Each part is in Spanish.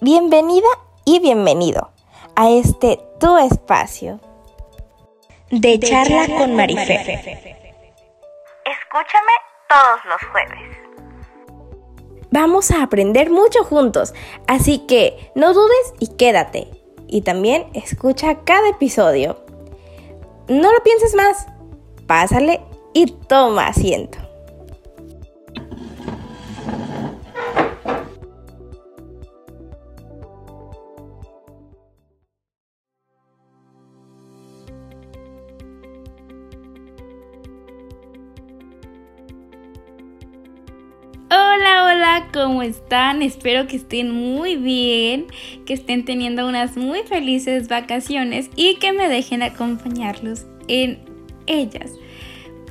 Bienvenida y bienvenido a este tu espacio de, charla, con Marifer. Escúchame todos los jueves. Vamos a aprender mucho juntos, así que no dudes y quédate. Y también escucha cada episodio. No lo pienses más, pásale y toma asiento. ¿cómo están? Espero que estén muy bien, que estén teniendo unas muy felices vacaciones y que me dejen acompañarlos en ellas.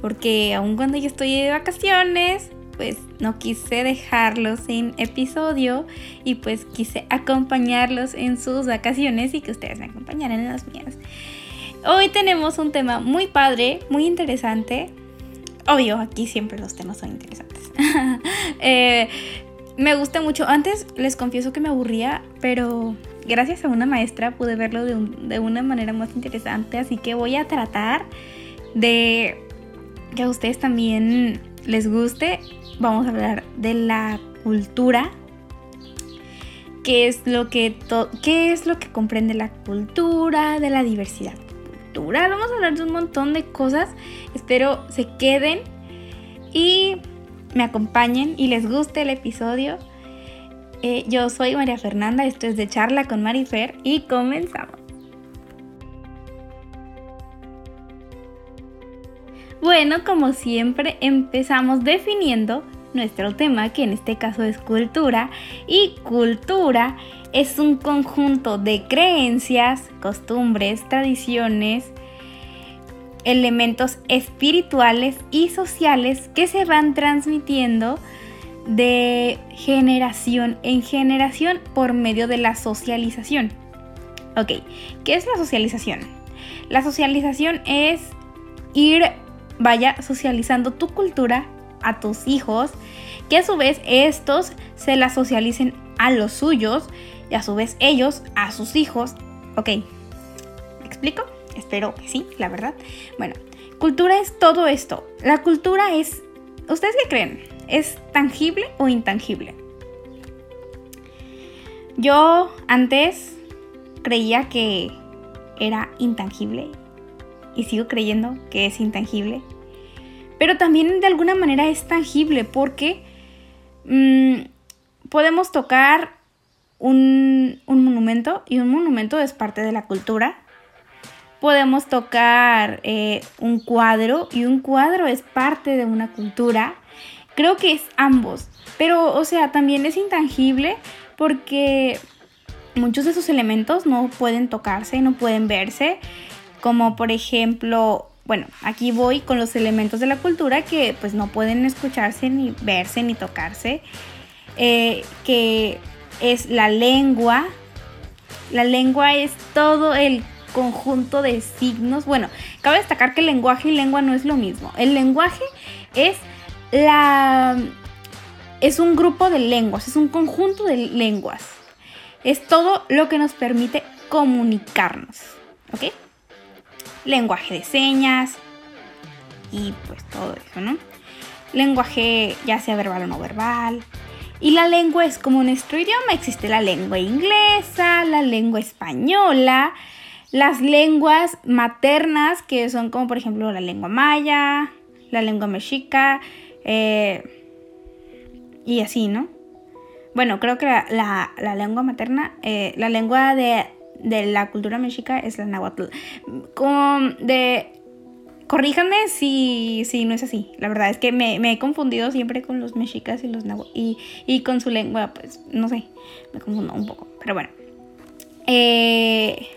Porque aun cuando yo estoy de vacaciones, pues no quise dejarlos sin episodio y pues quise acompañarlos en sus vacaciones y que ustedes me acompañaran en las mías. Hoy tenemos un tema muy padre, muy interesante. Obvio, aquí siempre los temas son interesantes. eh, me gusta mucho. Antes les confieso que me aburría, pero gracias a una maestra pude verlo de, una manera más interesante. Así que voy a tratar de que a ustedes también les guste. Vamos a hablar de la cultura. ¿Qué es lo que, qué es lo que comprende la cultura, de la diversidad cultural? Vamos a hablar de un montón de cosas. Espero se queden y me acompañen y les guste el episodio. Eh, yo soy María Fernanda, esto es de charla con Marifer y comenzamos. Bueno, como siempre empezamos definiendo nuestro tema, que en este caso es cultura, y cultura es un conjunto de creencias, costumbres, tradiciones, elementos espirituales y sociales que se van transmitiendo de generación en generación por medio de la socialización. Ok, ¿qué es la socialización? La socialización es ir, vaya, socializando tu cultura a tus hijos, que a su vez estos se la socialicen a los suyos y a su vez ellos a sus hijos. Ok, ¿me explico? Espero que sí, la verdad. Bueno, cultura es todo esto. La cultura es, ¿ustedes qué creen? ¿Es tangible o intangible? Yo antes creía que era intangible y sigo creyendo que es intangible. Pero también de alguna manera es tangible porque mm, podemos tocar un, un monumento y un monumento es parte de la cultura podemos tocar eh, un cuadro y un cuadro es parte de una cultura. Creo que es ambos, pero o sea, también es intangible porque muchos de esos elementos no pueden tocarse, no pueden verse, como por ejemplo, bueno, aquí voy con los elementos de la cultura que pues no pueden escucharse, ni verse, ni tocarse, eh, que es la lengua. La lengua es todo el conjunto de signos. Bueno, cabe destacar que lenguaje y lengua no es lo mismo. El lenguaje es la es un grupo de lenguas, es un conjunto de lenguas. Es todo lo que nos permite comunicarnos, ¿ok? Lenguaje de señas y pues todo eso, ¿no? Lenguaje ya sea verbal o no verbal. Y la lengua es como nuestro idioma. Existe la lengua inglesa, la lengua española, las lenguas maternas, que son como por ejemplo la lengua maya, la lengua mexica, eh, y así, ¿no? Bueno, creo que la, lengua materna, eh, la lengua de, la cultura mexica es la náhuatl. Con, de, corríjanme si, si no es así. La verdad es que me, he confundido siempre con los mexicas y los náhuatl. Y, y, con su lengua, pues, no sé, me confundo un poco. Pero bueno. Eh,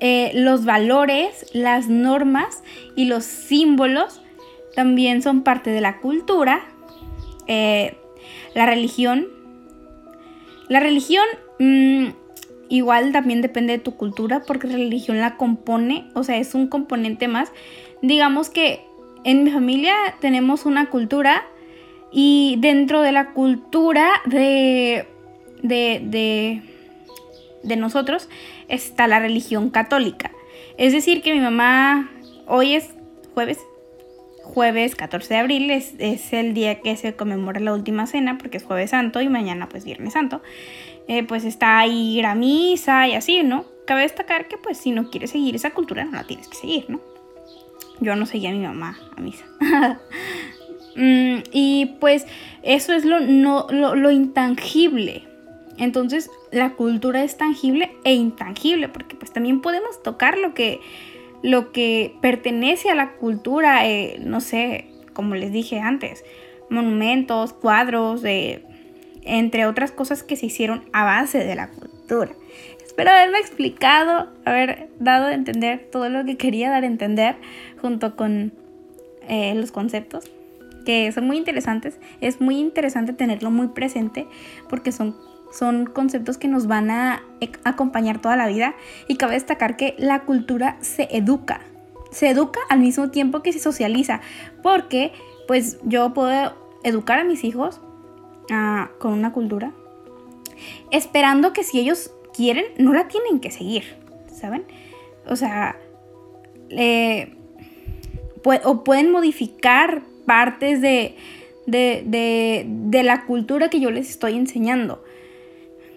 eh, los valores, las normas y los símbolos también son parte de la cultura. Eh, la religión. La religión mm, igual también depende de tu cultura porque religión la compone, o sea, es un componente más. Digamos que en mi familia tenemos una cultura y dentro de la cultura de, de, de, nosotros está la religión católica. Es decir, que mi mamá, hoy es jueves, jueves 14 de abril es, es, el día que se conmemora la última cena, porque es jueves santo y mañana pues viernes santo. Eh, pues está ahí ir a misa y así, ¿no? Cabe destacar que pues si no quieres seguir esa cultura no la tienes que seguir, ¿no? Yo no seguía a mi mamá a misa. Mm, y pues eso es lo, no, lo, intangible. Entonces la cultura es tangible e intangible, porque pues también podemos tocar lo que, lo que pertenece a la cultura, eh, no sé, como les dije antes, monumentos, cuadros, eh, entre otras cosas que se hicieron a base de la cultura. Espero haberme explicado, haber dado a entender todo lo que quería dar a entender junto con eh, los conceptos que son muy interesantes. Es muy interesante tenerlo muy presente porque son, son conceptos que nos van a acompañar toda la vida y cabe destacar que la cultura se educa. Se educa al mismo tiempo que se socializa porque pues yo puedo educar a mis hijos con una cultura esperando que si ellos quieren no la tienen que seguir, ¿saben? O sea, o pueden modificar partes de, de, la cultura que yo les estoy enseñando.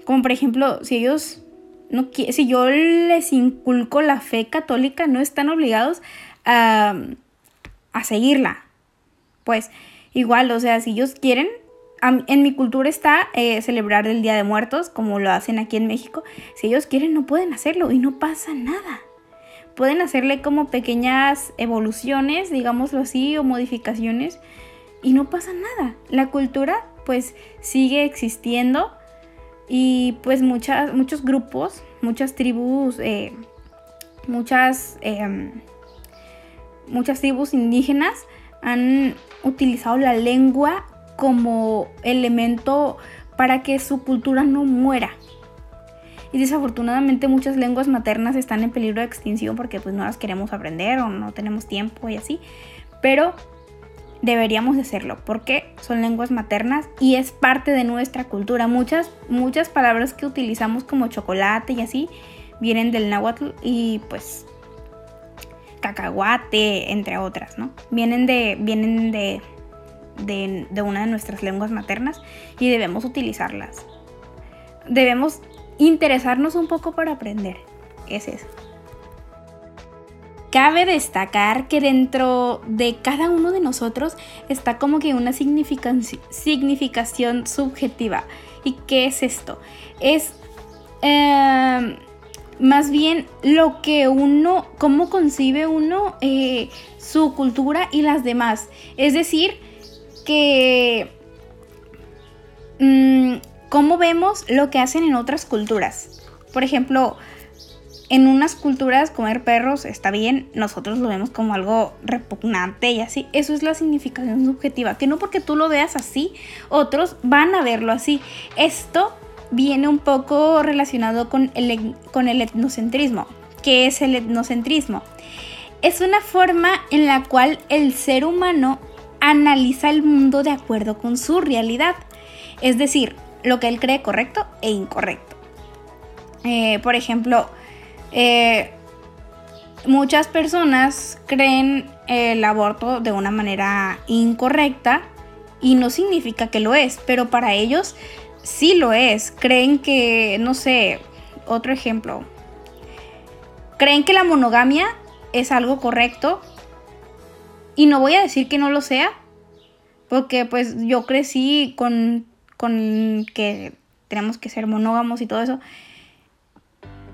Como por ejemplo, si ellos no si yo les inculco la fe católica, no están obligados a, a seguirla. Pues igual, o sea, si ellos quieren, en mi cultura está eh, celebrar el Día de Muertos, como lo hacen aquí en México. Si ellos quieren, no pueden hacerlo y no pasa nada pueden hacerle como pequeñas evoluciones, digámoslo así, o modificaciones y no pasa nada. La cultura pues sigue existiendo y pues muchas, muchos grupos, muchas tribus, eh, muchas, em, muchas tribus indígenas han utilizado la lengua como elemento para que su cultura no muera y desafortunadamente muchas lenguas maternas están en peligro de extinción porque pues no las queremos aprender o no tenemos tiempo y así, pero deberíamos hacerlo porque son lenguas maternas y es parte de nuestra cultura. Muchas, muchas palabras que utilizamos como chocolate y así vienen del náhuatl y pues cacahuate, entre otras, ¿no? Vienen de, vienen de, de, una de nuestras lenguas maternas y debemos utilizarlas. Debemos interesarnos un poco para aprender. Es eso. Cabe destacar que dentro de cada uno de nosotros está como que una significación subjetiva. ¿Y qué es esto? Es em, más bien lo que uno, cómo concibe uno eh, su cultura y las demás. Es decir, que mm, cómo vemos lo que hacen en otras culturas. Por ejemplo, en unas culturas comer perros está bien, nosotros lo vemos como algo repugnante y así. Eso es la significación subjetiva, que no porque tú lo veas así, otros van a verlo así. Esto viene un poco relacionado con el, con el etnocentrismo. ¿Qué es el etnocentrismo? Es una forma en la cual el ser humano analiza el mundo de acuerdo con su realidad. Es decir, lo que él cree correcto e incorrecto. Eh, por ejemplo, eh, muchas personas creen el aborto de una manera incorrecta y no significa que lo es, pero para ellos sí lo es. Creen que, no sé, otro ejemplo, creen que la monogamia es algo correcto y no voy a decir que no lo sea, porque pues yo crecí con con que tenemos que ser monógamos y todo eso.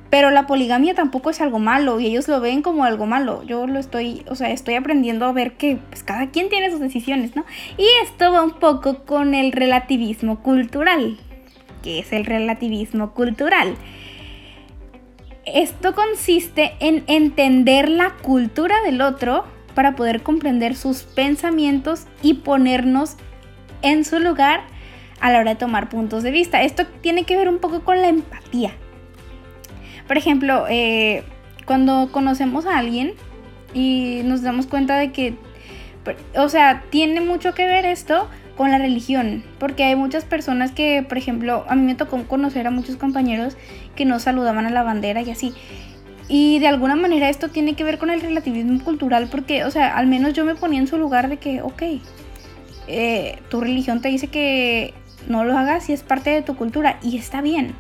Pero la poligamia tampoco es algo malo y ellos lo ven como algo malo. Yo lo estoy, o sea, estoy aprendiendo a ver que pues, cada quien tiene sus decisiones, ¿no? Y esto va un poco con el relativismo cultural. ¿Qué es el relativismo cultural? Esto consiste en entender la cultura del otro para poder comprender sus pensamientos y ponernos en su lugar a la hora de tomar puntos de vista. Esto tiene que ver un poco con la empatía. Por ejemplo, eh, cuando conocemos a alguien y nos damos cuenta de que O sea, tiene mucho que ver esto con la religión, porque hay muchas personas que, por ejemplo, a mí me tocó conocer a muchos compañeros que no saludaban a la bandera y así. Y de alguna manera esto tiene que ver con el relativismo cultural, porque, o sea, al menos yo me ponía en su lugar de que, ok, eh, tu religión te dice que no lo hagas y es parte de tu cultura y está bien.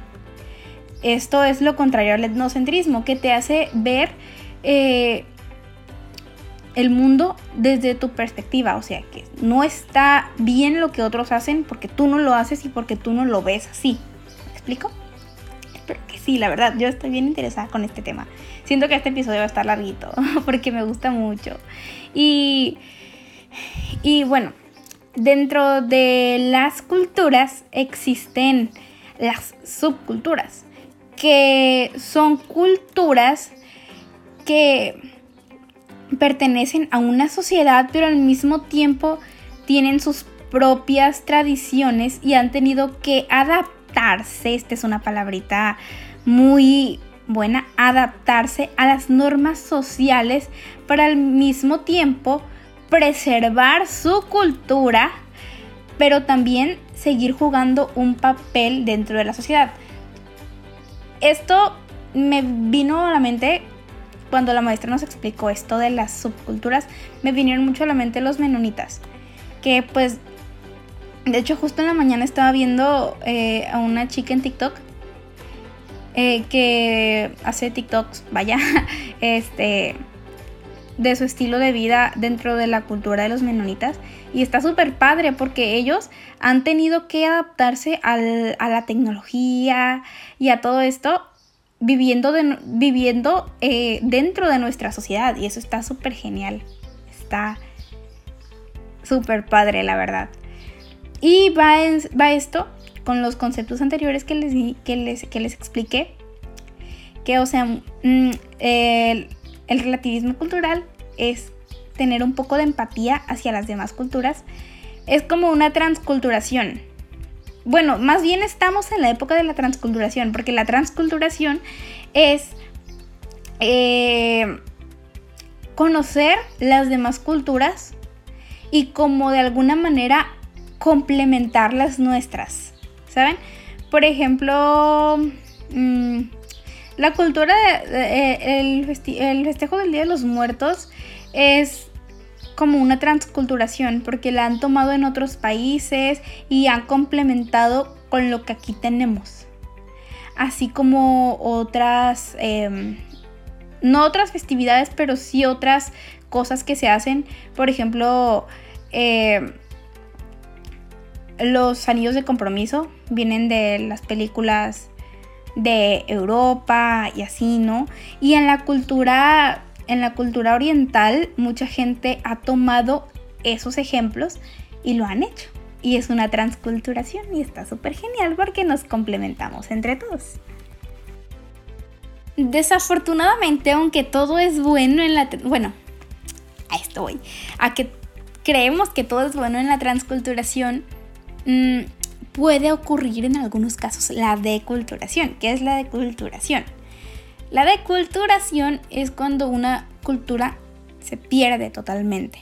Esto es lo contrario al etnocentrismo, que te hace ver eh, el mundo desde tu perspectiva. O sea, que no está bien lo que otros hacen porque tú no lo haces y porque tú no lo ves así. ¿Me explico? Sí, la verdad, yo estoy bien interesada con este tema. Siento que este episodio va a estar larguito porque me gusta mucho. Y, y bueno, dentro de las culturas existen las subculturas, que son culturas que pertenecen a una sociedad, pero al mismo tiempo tienen sus propias tradiciones y han tenido que adaptarse, esta es una palabrita muy buena, adaptarse a las normas sociales para al mismo tiempo preservar su cultura, pero también seguir jugando un papel dentro de la sociedad. Esto me vino a la mente cuando la maestra nos explicó esto de las subculturas, me vinieron mucho a la mente los menonitas. Que pues, de hecho justo en la mañana estaba viendo eh, a una chica en TikTok. Eh, que hace TikToks, vaya, este, de su estilo de vida dentro de la cultura de los menonitas. Y está súper padre porque ellos han tenido que adaptarse a la tecnología y a todo esto viviendo, viviendo eh, dentro de nuestra sociedad y eso está súper genial. Está súper padre, la verdad. Y va, va, esto con los conceptos anteriores que les, que les, que les expliqué. Que, o sea, mm, el, el relativismo cultural es tener un poco de empatía hacia las demás culturas. Es como una transculturación bueno, más bien estamos en la época de la transculturación, porque la transculturación es eh, conocer las demás culturas y como de alguna manera complementar las nuestras, ¿saben? Por ejemplo, mm, la cultura, el, el festejo del Día de los Muertos es como una transculturación porque la han tomado en otros países y han complementado con lo que aquí tenemos. Así como otras, em, no otras festividades, pero sí otras cosas que se hacen. Por ejemplo, em, los anillos de compromiso vienen de las películas de Europa y así, ¿no? Y en la cultura en la cultura oriental mucha gente ha tomado esos ejemplos y lo han hecho. Y es una transculturación y está súper genial porque nos complementamos entre todos. Desafortunadamente, aunque todo es bueno en la... Bueno, a esto voy. A que creemos que todo es bueno en la transculturación, mm, puede ocurrir en algunos casos la deculturación. ¿Qué es la deculturación? La deculturación es cuando una cultura se pierde totalmente.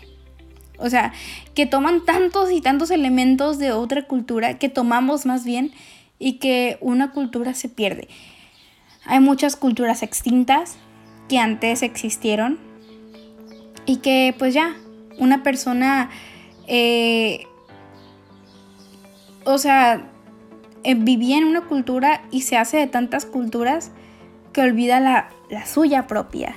O sea, que toman tantos y tantos elementos de otra cultura, que tomamos más bien, y que una cultura se pierde. Hay muchas culturas extintas que antes existieron y que pues ya, una persona, eh, o sea, eh, vivía en una cultura y se hace de tantas culturas que olvida la, suya propia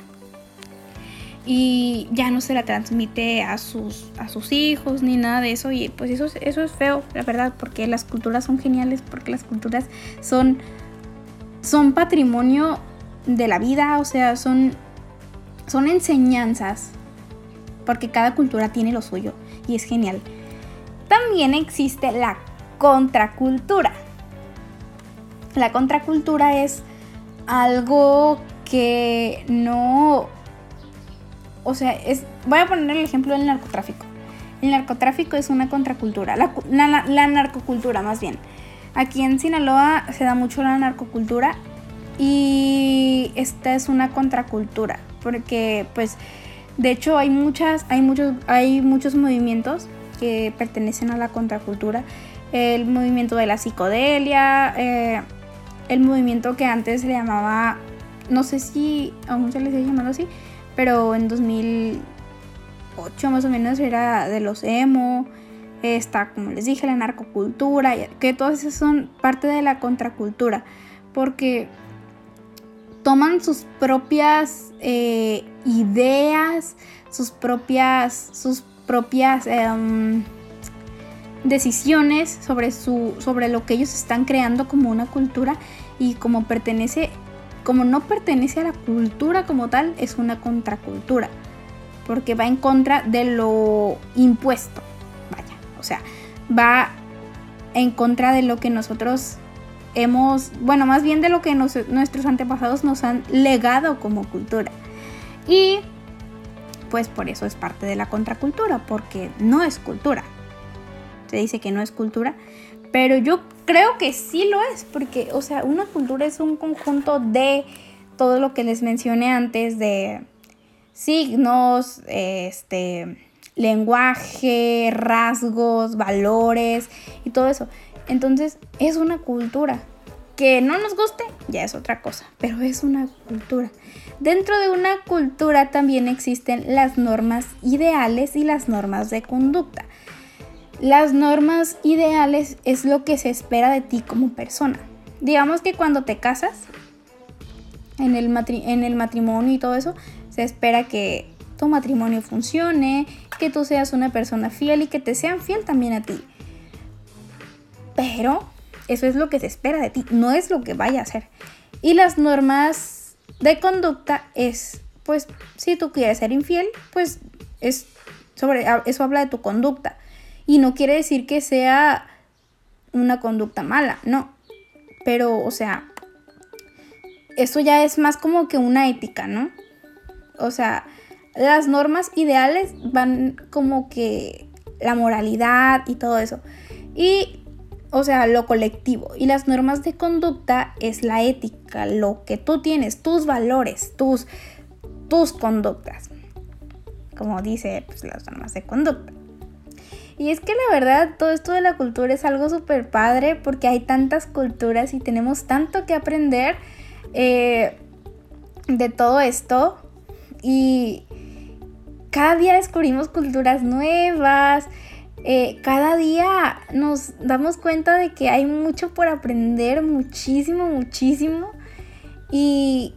y ya no se la transmite a sus, a sus hijos ni nada de eso. Y pues eso, eso es feo, la verdad, porque las culturas son geniales, porque las culturas son, son patrimonio de la vida, o sea, son, son enseñanzas, porque cada cultura tiene lo suyo y es genial. También existe la contracultura. La contracultura es algo que no... O sea, es, voy a poner el ejemplo del narcotráfico. El narcotráfico es una contracultura, la, la, narcocultura más bien. Aquí en Sinaloa se da mucho la narcocultura y esta es una contracultura porque pues De hecho, hay muchas, hay muchos, hay muchos movimientos que pertenecen a la contracultura. El movimiento de la psicodelia, eh, el movimiento que antes se llamaba, no sé si aún se le sigue llamando así, pero en 2008 más o menos era de los emo, está, como les dije, la narcocultura, que todas esas son parte de la contracultura, porque toman sus propias eh, ideas, sus propias, sus propias em, decisiones sobre, su, sobre lo que ellos están creando como una cultura y como pertenece, como no pertenece a la cultura como tal, es una contracultura, porque va en contra de lo impuesto, vaya, o sea, va en contra de lo que nosotros hemos, bueno, más bien de lo que nuestros antepasados nos han legado como cultura. Y pues por eso es parte de la contracultura, porque no es cultura. Se dice que no es cultura, pero yo creo que sí lo es, porque, o sea, una cultura es un conjunto de todo lo que les mencioné antes, de signos, este, lenguaje, rasgos, valores y todo eso. Entonces, es una cultura. Que no nos guste, ya es otra cosa, pero es una cultura. Dentro de una cultura también existen las normas ideales y las normas de conducta. Las normas ideales es lo que se espera de ti como persona. Digamos que cuando te casas, en el, matrimonio y todo eso, se espera que tu matrimonio funcione, que tú seas una persona fiel y que te sean fiel también a ti. Pero eso es lo que se espera de ti, no es lo que vaya a hacer. Y las normas de conducta es, pues, si tú quieres ser infiel, pues es sobre eso habla de tu conducta. Y no quiere decir que sea una conducta mala, no. Pero, o sea, eso ya es más como que una ética, ¿no? O sea, las normas ideales van como que la moralidad y todo eso. Y o sea, lo colectivo. Y las normas de conducta es la ética, lo que tú tienes, tus valores, tus, tus conductas. Como dice pues, las normas de conducta. Y es que la verdad, todo esto de la cultura es algo súper padre porque hay tantas culturas y tenemos tanto que aprender eh, de todo esto. Y cada día descubrimos culturas nuevas. Eh, cada día nos damos cuenta de que hay mucho por aprender, muchísimo, muchísimo. Y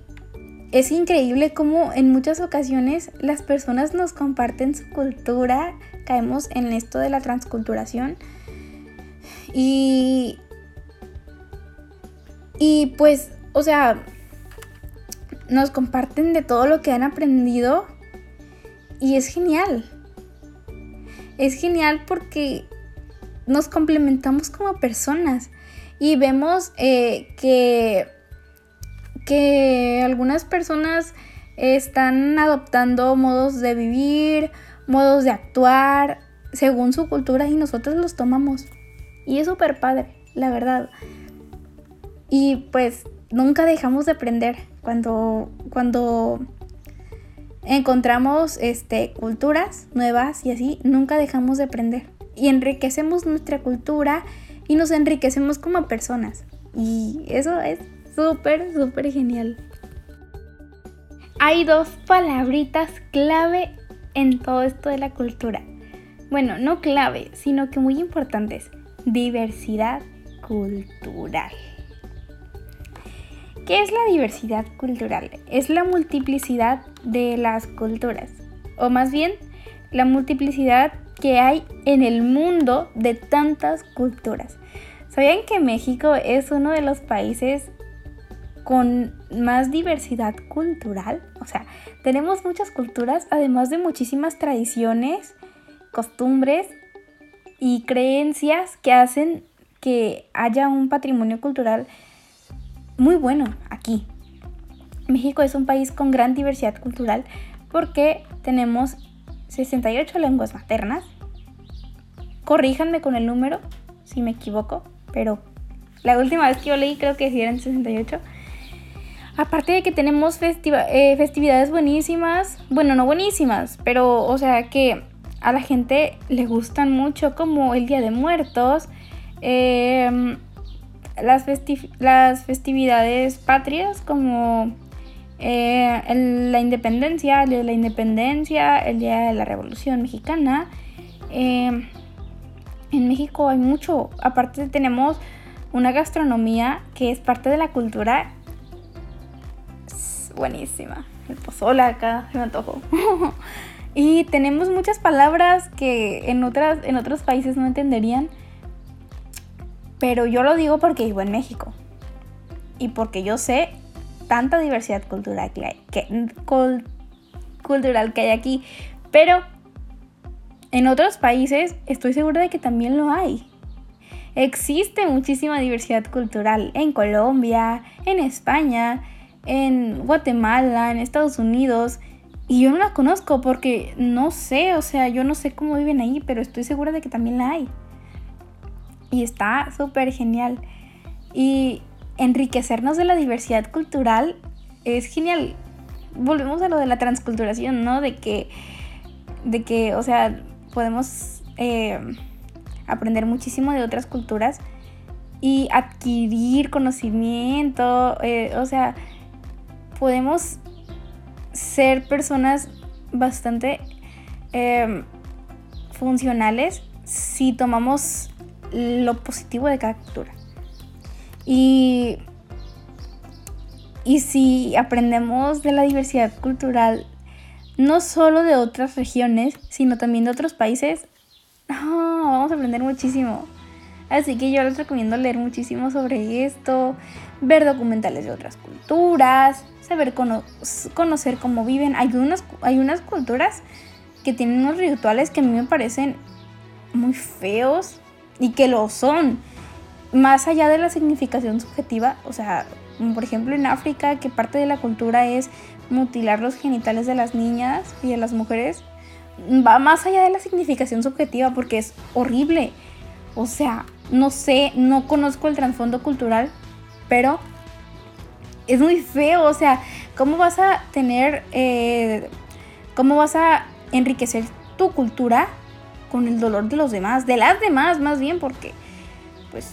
es increíble cómo en muchas ocasiones las personas nos comparten su cultura, caemos en esto de la transculturación. Y, y pues, o sea, nos comparten de todo lo que han aprendido y es genial es genial porque nos complementamos como personas y vemos eh, que, que algunas personas están adoptando modos de vivir, modos de actuar según su cultura y nosotros los tomamos. Y es súper padre, la verdad. Y pues nunca dejamos de aprender cuando, cuando encontramos este, culturas nuevas y así nunca dejamos de aprender. Y enriquecemos nuestra cultura y nos enriquecemos como personas. Y eso es súper, súper genial. Hay dos palabritas clave en todo esto de la cultura. Bueno, no clave, sino que muy importantes. Diversidad cultural. ¿Qué es la diversidad cultural? Es la multiplicidad de las culturas, o más bien la multiplicidad que hay en el mundo de tantas culturas. ¿Sabían que México es uno de los países con más diversidad cultural? O sea, tenemos muchas culturas, además de muchísimas tradiciones, costumbres y creencias que hacen que haya un patrimonio cultural muy bueno aquí. México es un país con gran diversidad cultural porque tenemos 68 lenguas maternas. Corríjanme con el número si me equivoco, pero la última vez que yo leí creo que eran 68. Aparte de que tenemos eh, festividades buenísimas, bueno, no buenísimas, pero o sea que a la gente le gustan mucho como el Día de Muertos, em, las, las, festividades patrias como eh, la independencia, el Día de la Independencia, el Día de la Revolución Mexicana. Em, en México hay mucho, aparte tenemos una gastronomía que es parte de la cultura buenísima. El pozole acá, se me antojó. y tenemos muchas palabras que en, otras, en otros países no entenderían. Pero yo lo digo porque vivo en México. Y porque yo sé tanta diversidad cultural que que, cultural que hay aquí. Pero en otros países estoy segura de que también lo hay. Existe muchísima diversidad cultural en Colombia, en España, en Guatemala, en Estados Unidos. Y yo no la conozco porque no sé, o sea, yo no sé cómo viven ahí, pero estoy segura de que también la hay. Y está súper genial. Y enriquecernos de la diversidad cultural es genial. Volvemos a lo de la transculturación, ¿no? De que, de que o sea, podemos eh, aprender muchísimo de otras culturas y adquirir conocimiento, eh, o sea, podemos ser personas bastante em, funcionales si tomamos lo positivo de cada cultura. Y, y si aprendemos de la diversidad cultural, no solo de otras regiones, sino también de otros países, vamos a aprender muchísimo. Así que yo les recomiendo leer muchísimo sobre esto, ver documentales de otras culturas, saber conocer cómo viven. Hay unas, hay unas culturas que tienen unos rituales que a mí me parecen muy feos y que lo son. Más allá de la significación subjetiva, o sea, por ejemplo en África, que parte de la cultura es mutilar los genitales de las niñas y de las mujeres, va más allá de la significación subjetiva porque es horrible. O sea, no sé, no conozco el trasfondo cultural, pero es muy feo, o sea, ¿cómo vas a tener, eh, cómo vas a enriquecer tu cultura con el dolor de los demás, de las demás más bien, porque pues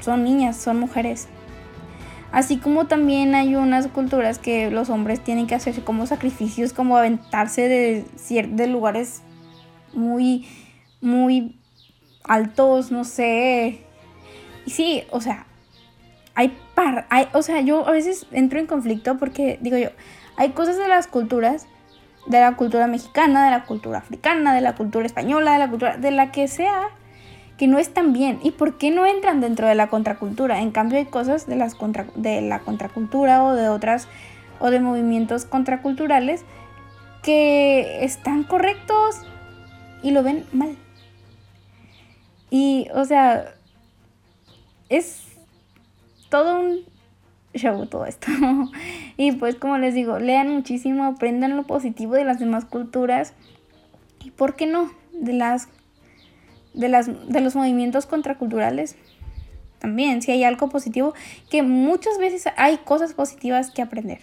son niñas, son mujeres. Así como también hay unas culturas que los hombres tienen que hacer como sacrificios, como aventarse de, de lugares muy, muy altos, no sé. Y sí, o sea, hay par, hay, o sea, yo a veces entro en conflicto porque digo yo, hay cosas de las culturas, de la cultura mexicana, de la cultura africana, de la cultura española, de la cultura, de la que sea, que no están bien. ¿Y por qué no entran dentro de la contracultura? En cambio hay cosas de, las contra, de la contracultura o de otras, o de movimientos contraculturales que están correctos y lo ven mal. Y, o sea, es todo un show todo esto. y pues como les digo, lean muchísimo, aprendan lo positivo de las demás culturas y por qué no, de las de las de los movimientos contraculturales. También, si hay algo positivo, que muchas veces hay cosas positivas que aprender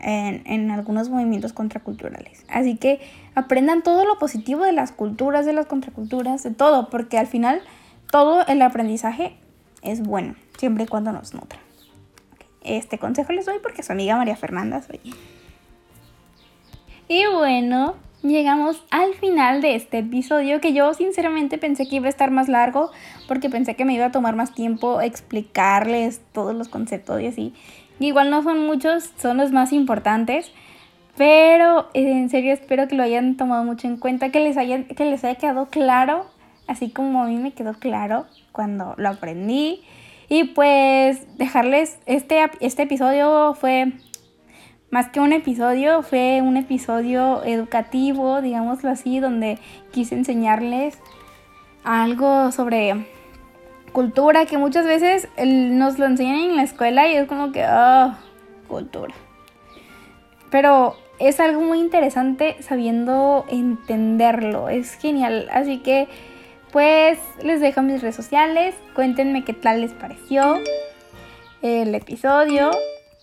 en, en algunos movimientos contraculturales. Así que aprendan todo lo positivo de las culturas, de las contraculturas, de todo, porque al final todo el aprendizaje es bueno siempre y cuando nos nutra. Este consejo les doy porque su amiga María Fernanda soy. Y bueno, llegamos al final de este episodio que yo sinceramente pensé que iba a estar más largo porque pensé que me iba a tomar más tiempo explicarles todos los conceptos y así. Igual no son muchos, son los más importantes. Pero en serio espero que lo hayan tomado mucho en cuenta, que les, haya, que les haya quedado claro, así como a mí me quedó claro cuando lo aprendí. Y pues dejarles, este, este episodio fue más que un episodio, fue un episodio educativo, digámoslo así, donde quise enseñarles algo sobre cultura que muchas veces nos lo enseñan en la escuela y es como que, oh, cultura. Pero es algo muy interesante sabiendo entenderlo, es genial. Así que pues les dejo mis redes sociales, cuéntenme qué tal les pareció el episodio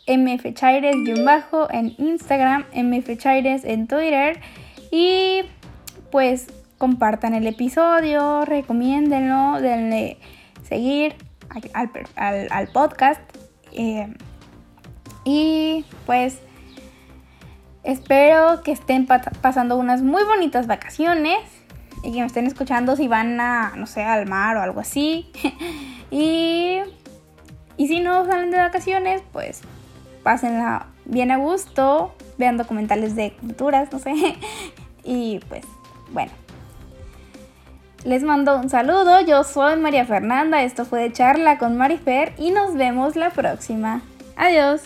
mfchaires-bajo en Instagram, mfchaires en Twitter y pues compartan el episodio, recomiéndenlo, denle seguir al, podcast. Eh, y pues espero que estén pasando unas muy bonitas vacaciones y que me estén escuchando si van a, no sé, al mar o algo así. y, y si no salen de vacaciones, pues pásenla bien a gusto, vean documentales de culturas, no sé. y pues, bueno. Les mando un saludo, yo soy María Fernanda, esto fue de charla con Marifer y nos vemos la próxima. Adiós.